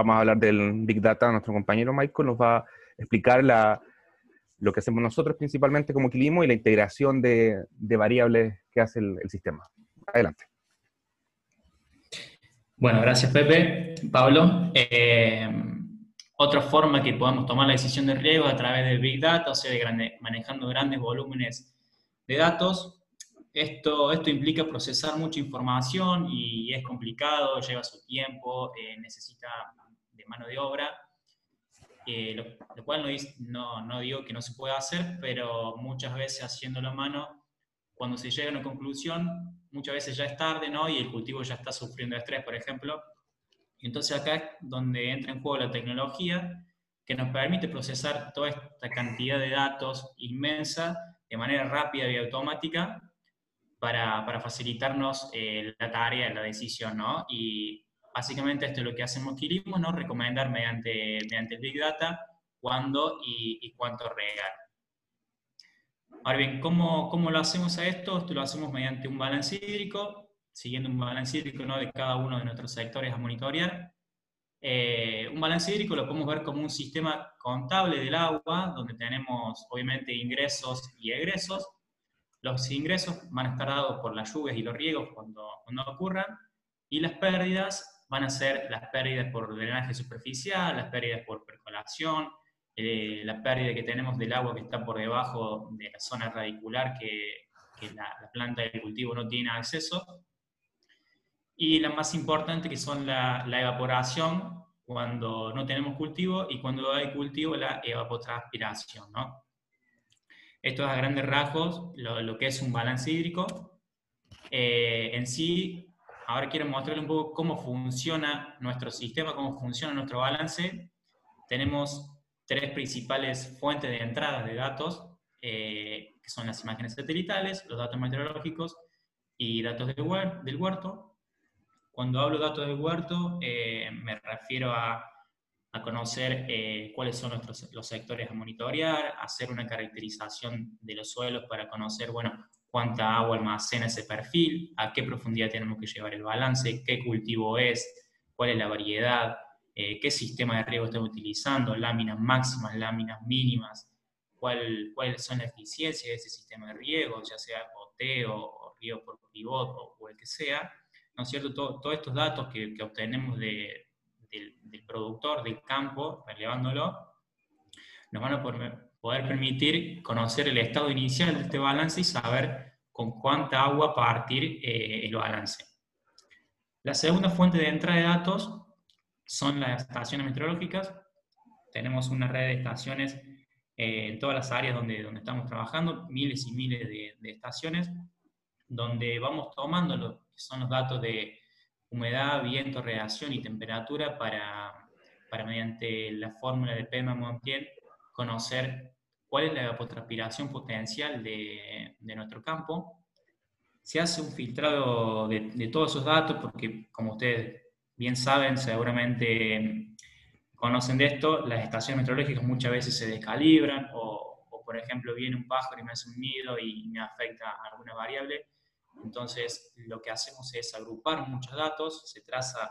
vamos a hablar del Big Data, nuestro compañero Michael nos va a explicar lo que hacemos nosotros principalmente como Quilimo y la integración de, variables que hace el, sistema. Adelante. Bueno, gracias Pepe. Pablo, eh, otra forma que podamos tomar la decisión de riego a través de Big Data, o sea, manejando grandes volúmenes de datos. Esto, implica procesar mucha información y es complicado, lleva su tiempo, eh, necesita mano de obra eh, lo, cual no, no, digo que no se pueda hacer, pero muchas veces haciéndolo a mano, cuando se llega a una conclusión, muchas veces ya es tarde, ¿no? Y el cultivo ya está sufriendo estrés, por ejemplo. Entonces acá es donde entra en juego la tecnología que nos permite procesar toda esta cantidad de datos inmensa de manera rápida y automática para, para facilitarnos eh, la tarea, la decisión, ¿no? Y Básicamente esto es lo que hacemos Quirismo, ¿no? Recomendar mediante, mediante Big Data cuándo y, cuánto regar. Ahora bien, ¿cómo, ¿cómo, lo hacemos a esto? Esto lo hacemos mediante un balance hídrico, siguiendo un balance hídrico ¿no? de cada uno de nuestros sectores a monitorear. Eh, un balance hídrico lo podemos ver como un sistema contable del agua, donde tenemos obviamente ingresos y egresos. Los ingresos van a estar dados por las lluvias y los riegos cuando, cuando ocurran, y las pérdidas van a ser las pérdidas por drenaje superficial, las pérdidas por percolación, eh, la pérdida que tenemos del agua que está por debajo de la zona radicular que, la, planta de cultivo no tiene acceso. Y la más importante que son la, evaporación cuando no tenemos cultivo y cuando hay cultivo la evapotranspiración. ¿no? Esto es a grandes rasgos lo, que es un balance hídrico. Eh, en sí, ahora quiero mostrarles un poco cómo funciona nuestro sistema, cómo funciona nuestro balance. Tenemos tres principales fuentes de entrada de datos, eh, que son las imágenes satelitales, los datos meteorológicos y datos del huerto. Cuando hablo de datos del huerto, eh, me refiero a, conocer eh, cuáles son nuestros, los sectores a monitorear, hacer una caracterización de los suelos para conocer, bueno, cuánta agua almacena ese perfil, a qué profundidad tenemos que llevar el balance, qué cultivo es, cuál es la variedad, eh, qué sistema de riego estamos utilizando, láminas máximas, láminas mínimas, cuál, cuáles son las eficiencias de ese sistema de riego, ya sea goteo o riego por pivot o, el que sea, ¿no es cierto? todos estos datos que, obtenemos del, del, productor del campo, relevándolo, nos van a poder permitir conocer el estado inicial de este balance y saber con cuánta agua partir eh, el balance. La segunda fuente de entrada de datos son las estaciones meteorológicas. Tenemos una red de estaciones eh, en todas las áreas donde, donde estamos trabajando, miles y miles de, de estaciones, donde vamos tomando lo que son los datos de humedad, viento, radiación y temperatura para, para mediante la fórmula de Pema-Montiel conocer cuál es la evapotranspiración potencial de, nuestro campo. Se hace un filtrado de, todos esos datos porque, como ustedes bien saben, seguramente conocen de esto, las estaciones meteorológicas muchas veces se descalibran o, o, por ejemplo, viene un pájaro y me hace un nido y me afecta alguna variable. Entonces, lo que hacemos es agrupar muchos datos, se traza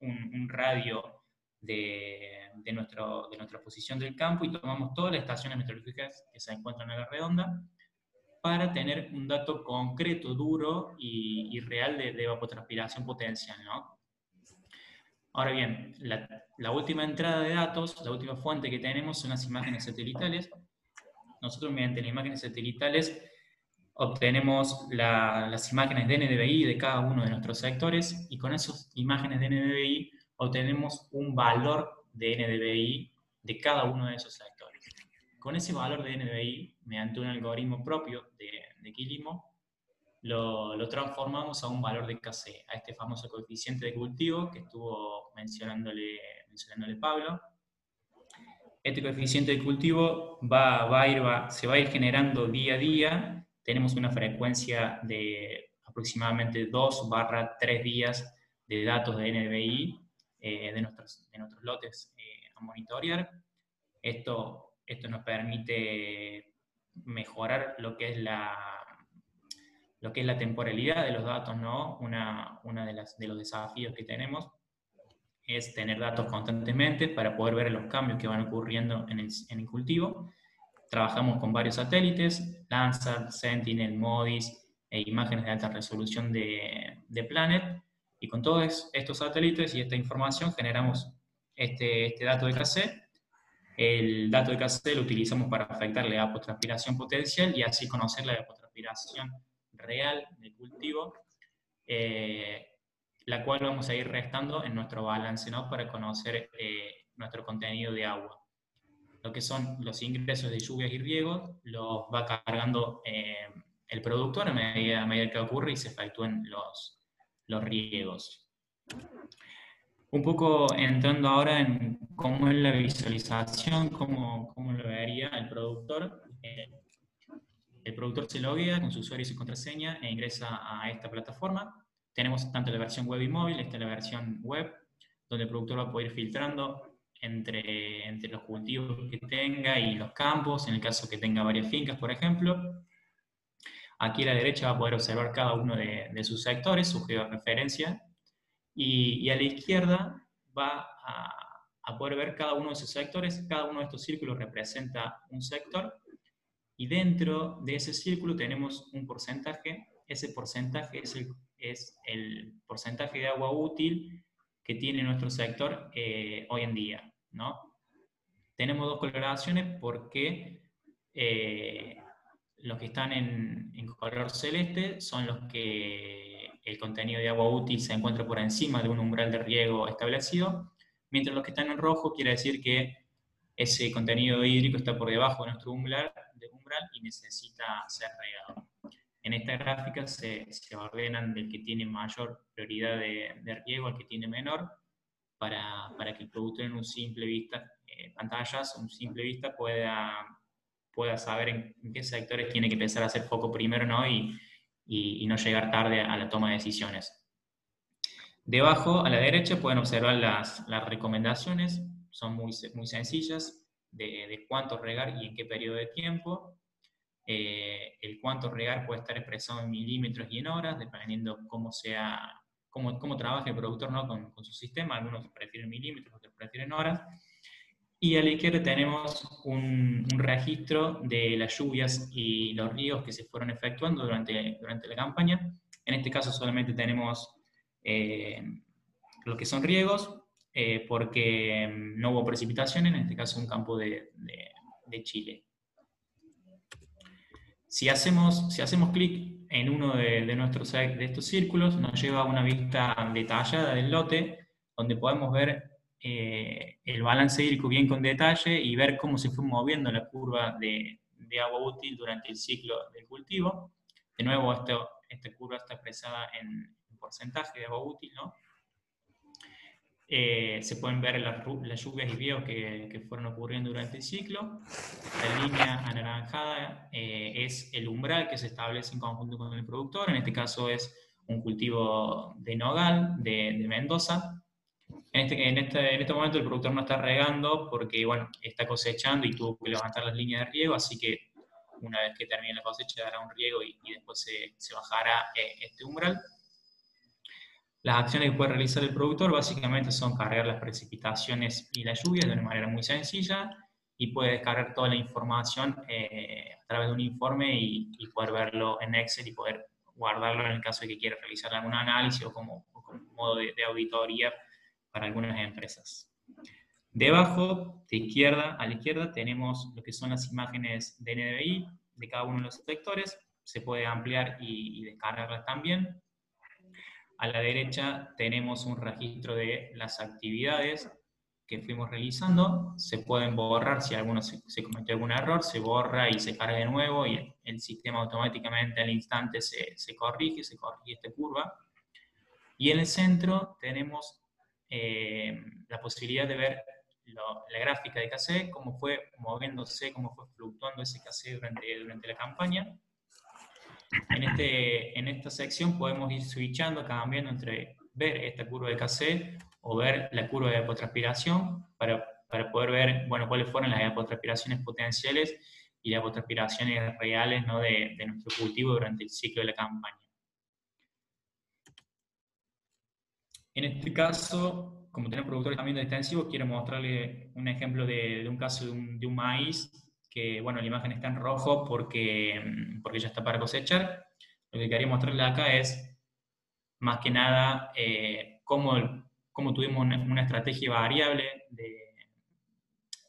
un, un radio de, de, nuestro, de nuestra posición del campo y tomamos todas las estaciones meteorológicas que se encuentran en la redonda para tener un dato concreto, duro y, y real de, de, evapotranspiración potencial. ¿no? Ahora bien, la, la, última entrada de datos, la última fuente que tenemos son las imágenes satelitales. Nosotros mediante las imágenes satelitales obtenemos las imágenes de NDVI de cada uno de nuestros sectores y con esas imágenes de NDVI obtenemos un valor de NDVI de cada uno de esos sectores. Con ese valor de NDVI, mediante un algoritmo propio de, de Quilimo, lo, lo, transformamos a un valor de KC, a este famoso coeficiente de cultivo que estuvo mencionándole, mencionándole Pablo. Este coeficiente de cultivo va, va a ir, va, se va a ir generando día a día. Tenemos una frecuencia de aproximadamente 2 barra 3 días de datos de NDVI eh, de, nuestros, de nuestros lotes eh, a monitorear. Esto, esto nos permite mejorar lo que es la, lo que es la temporalidad de los datos, ¿no? Una, una de, las, de los desafíos que tenemos. es tener datos constantemente para poder ver los cambios que van ocurriendo en el, cultivo. Trabajamos con varios satélites, Landsat, Sentinel, MODIS e imágenes de alta resolución de, de Planet, y con todos estos satélites y esta información generamos este, este dato de KC. El dato de KC lo utilizamos para afectar la evapotranspiración potencial y así conocer la evapotranspiración real del cultivo, eh, la cual vamos a ir restando en nuestro balance ¿no? para conocer eh, nuestro contenido de agua. Lo que son los ingresos de lluvias y riegos los va cargando eh, el productor a medida, a medida que ocurre y se efectúen los, los riegos. Un poco entrando ahora en cómo es la visualización, cómo, cómo lo vería el productor. Eh, el productor se loguea con su usuario y su contraseña e ingresa a esta plataforma. Tenemos tanto la versión web y móvil, esta es la versión web, donde el productor va a poder ir filtrando entre, entre los cultivos que tenga y los campos, en el caso que tenga varias fincas, por ejemplo. Aquí a la derecha va a poder observar cada uno de, sus sectores, su georreferencia, y, a la izquierda va a, poder ver cada uno de sus sectores, cada uno de estos círculos representa un sector, y dentro de ese círculo tenemos un porcentaje, ese porcentaje es el, es el porcentaje de agua útil que tiene nuestro sector eh, hoy en día, ¿no? Tenemos dos coloraciones porque eh, los que están en, color celeste son los que el contenido de agua útil se encuentra por encima de un umbral de riego establecido, mientras los que están en rojo quiere decir que ese contenido hídrico está por debajo de nuestro umbral, de umbral y necesita ser regado. En esta gráfica se, ordenan del que tiene mayor prioridad de, riego al que tiene menor, para, que el productor en un simple vista, eh, pantallas, un simple vista pueda pueda saber en, qué sectores tiene que empezar a hacer foco primero ¿no? Y, y, no llegar tarde a la toma de decisiones. Debajo, a la derecha, pueden observar las, las recomendaciones, son muy, muy sencillas, de, de, cuánto regar y en qué periodo de tiempo. Eh, el cuánto regar puede estar expresado en milímetros y en horas, dependiendo cómo sea, cómo, cómo trabaje el productor ¿no? con, con su sistema. Algunos prefieren milímetros, otros prefieren horas. Y a la izquierda tenemos un, registro de las lluvias y los ríos que se fueron efectuando durante, durante la campaña. En este caso solamente tenemos eh, lo que son riegos, eh, porque no hubo precipitación, en este caso un campo de, de, Chile. Si hacemos, si hacemos clic en uno de, de, nuestros, de estos círculos, nos lleva a una vista detallada del lote, donde podemos ver eh, el balance hídrico bien con detalle y ver cómo se fue moviendo la curva de, agua útil durante el ciclo del cultivo. De nuevo, esto, esta curva está expresada en, porcentaje de agua útil, ¿no? Eh, se pueden ver las, lluvias y vientos que, fueron ocurriendo durante el ciclo. La línea anaranjada eh, es el umbral que se establece en conjunto con el productor. En este caso es un cultivo de nogal de, de Mendoza. En este, en, este, en este momento el productor no está regando porque, bueno, está cosechando y tuvo que levantar las líneas de riego, así que una vez que termine la cosecha dará un riego y, después se, bajará eh, este umbral. Las acciones que puede realizar el productor básicamente son cargar las precipitaciones y las lluvias de una manera muy sencilla y puede descargar toda la información eh, a través de un informe y, poder verlo en Excel y poder guardarlo en el caso de que quiera realizar algún análisis o como, modo de auditoría para algunas empresas. Debajo, de izquierda a la izquierda, tenemos lo que son las imágenes de NDVI de cada uno de los sectores. Se puede ampliar y, descargarlas también. A la derecha tenemos un registro de las actividades que fuimos realizando. Se pueden borrar si alguno se, cometió algún error, se borra y se carga de nuevo y el, sistema automáticamente al instante se, se corrige, se corrige esta curva. Y en el centro tenemos eh, la posibilidad de ver la gráfica de KC, cómo fue moviéndose, cómo fue fluctuando ese KC durante, durante la campaña. En, este, en esta sección podemos ir switchando, cambiando entre ver esta curva de KC o ver la curva de evapotranspiración para, para poder ver bueno, cuáles fueron las evapotranspiraciones potenciales y las evapotranspiraciones reales ¿no? de, de nuestro cultivo durante el ciclo de la campaña. En este caso, como tenemos productores también de extensivos, quiero mostrarle un ejemplo de, un caso de un, maíz que, bueno, la imagen está en rojo porque, porque ya está para cosechar. Lo que quería mostrarle acá es, más que nada, eh, cómo, cómo, tuvimos una, estrategia variable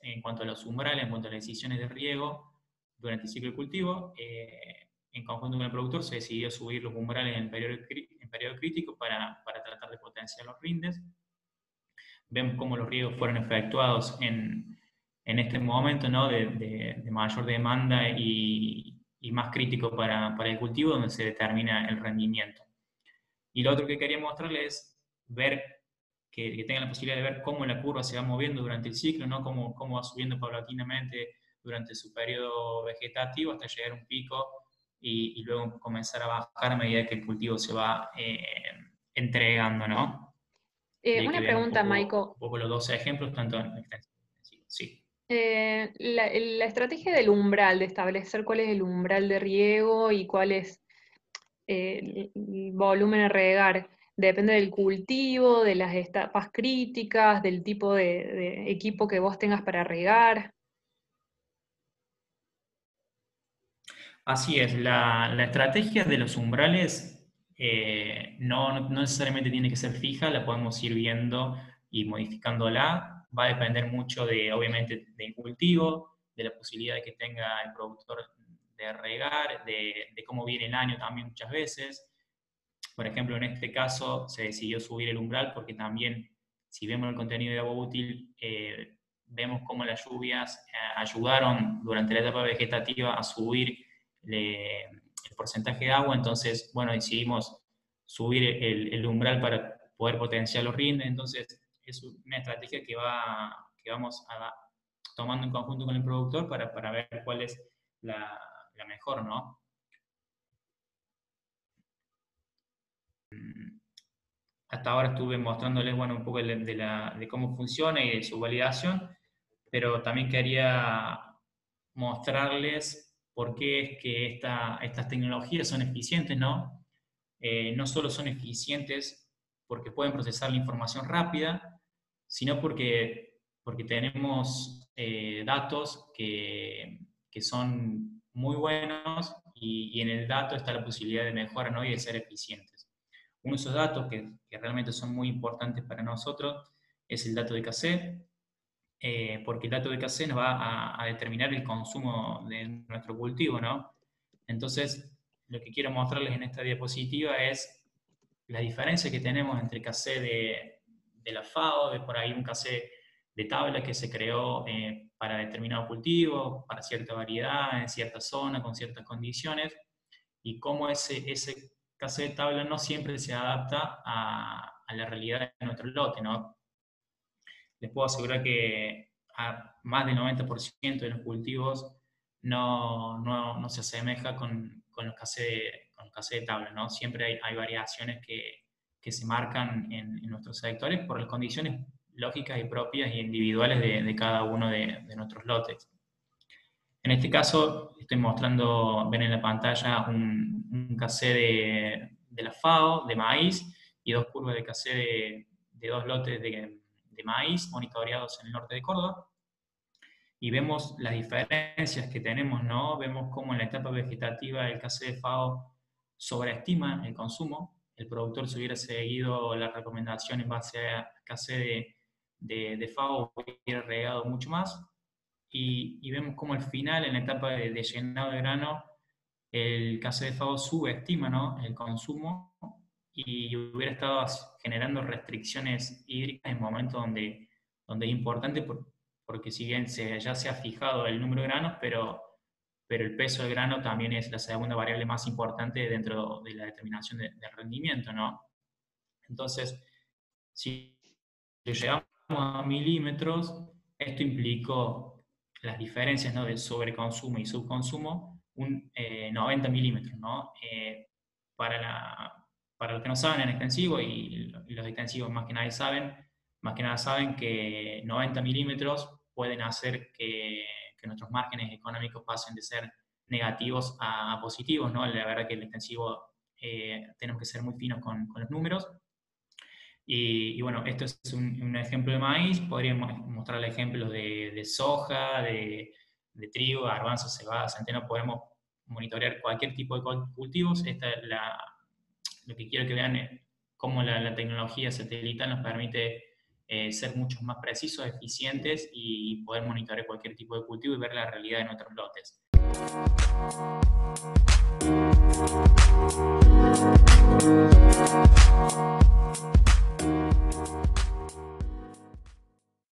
en cuanto a los umbrales, en cuanto a las decisiones de riego durante el ciclo de cultivo. Eh, en conjunto con el productor se decidió subir los umbrales en periodo, en periodo crítico para, para tratar de potenciar los rindes vemos cómo los riegos fueron efectuados en, en este momento ¿no? de, de, mayor demanda y, y más crítico para, para, el cultivo, donde se determina el rendimiento. Y lo otro que quería mostrarles es ver, que, que, tengan la posibilidad de ver cómo la curva se va moviendo durante el ciclo, ¿no? cómo, cómo va subiendo paulatinamente durante su periodo vegetativo hasta llegar a un pico y, y, luego comenzar a bajar a medida que el cultivo se va eh, entregando, ¿no? Eh, una pregunta, Maiko. Un poco los dos ejemplos, tanto en Sí. Eh, la, estrategia del umbral, de establecer cuál es el umbral de riego y cuál es el volumen a regar, depende del cultivo, de las etapas críticas, del tipo de, equipo que vos tengas para regar. Así es, la, estrategia de los umbrales eh, no, necesariamente tiene que ser fija, la podemos ir viendo y modificándola. Va a depender mucho de, obviamente, del cultivo, de la posibilidad que tenga el productor de regar, de, cómo viene el año también muchas veces. Por ejemplo, en este caso se decidió subir el umbral porque también, si vemos el contenido de agua útil, eh, vemos cómo las lluvias eh, ayudaron durante la etapa vegetativa a subir porcentaje de agua, entonces, bueno, decidimos subir el, umbral para poder potenciar los rindes, entonces es una estrategia que, va, que vamos tomando en conjunto con el productor para, para ver cuál es la, mejor, ¿no? Hasta ahora estuve mostrándoles bueno, un poco de, la, de, cómo funciona y de su validación, pero también quería mostrarles por qué es que estas tecnologías son eficientes, ¿no? Eh, no solo son eficientes porque pueden procesar la información rápida, sino porque, porque tenemos eh, datos que, que, son muy buenos y, en el dato está la posibilidad de mejorar ¿no? y de ser eficientes. Uno de esos datos que, que realmente son muy importantes para nosotros es el dato de cassette, eh, porque el dato de KC nos va a, determinar el consumo de nuestro cultivo, ¿no? Entonces, lo que quiero mostrarles en esta diapositiva es la diferencia que tenemos entre KC de, de, la FAO, de por ahí un KC de tabla que se creó eh, para determinado cultivo, para cierta variedad, en cierta zona, con ciertas condiciones, y cómo ese, ese KC de tabla no siempre se adapta a, a la realidad de nuestro lote, ¿no? Les puedo asegurar que a más del 90% de los cultivos no, no, no se asemeja con, con los casos de, con de tabla, ¿no? Siempre hay, hay variaciones que, que, se marcan en, en, nuestros sectores por las condiciones lógicas y propias y individuales de, de cada uno de, de, nuestros lotes. En este caso, estoy mostrando, ven en la pantalla, un, un casé de, de la FAO, de maíz, y dos curvas de casé de, de dos lotes de, maíz monitoreados en el norte de Córdoba. Y vemos las diferencias que tenemos, ¿no? Vemos cómo en la etapa vegetativa el KC de FAO sobreestima el consumo. El productor si hubiera seguido la recomendación en base a KC de, de, de FAO hubiera regado mucho más. Y, vemos cómo al final, en la etapa de, de llenado de grano, el KC de FAO subestima ¿no? el consumo y hubiera estado generando restricciones hídricas en momentos donde, donde es importante, porque si bien se, ya se ha fijado el número de granos, pero, pero el peso del grano también es la segunda variable más importante dentro de la determinación del de rendimiento, ¿no? Entonces, si llegamos a milímetros, esto implicó las diferencias ¿no? del sobreconsumo y subconsumo, un 90 eh, milímetros, ¿no? Eh, para la, para los que no saben en extensivo, y, los extensivos más que nada saben, más que nada saben que 90 milímetros pueden hacer que, nuestros márgenes económicos pasen de ser negativos a, positivos, ¿no? La verdad que el extensivo eh, tenemos que ser muy finos con, con, los números. Y, bueno, esto es un, ejemplo de maíz, podríamos mostrar ejemplos de, de soja, de, de, trigo, garbanzo, cebada, centeno, podemos monitorear cualquier tipo de cultivos. Esta es la, lo que quiero que vean es cómo la, tecnología satelital nos permite eh, ser mucho más precisos, eficientes y poder monitorear cualquier tipo de cultivo y ver la realidad en otros lotes.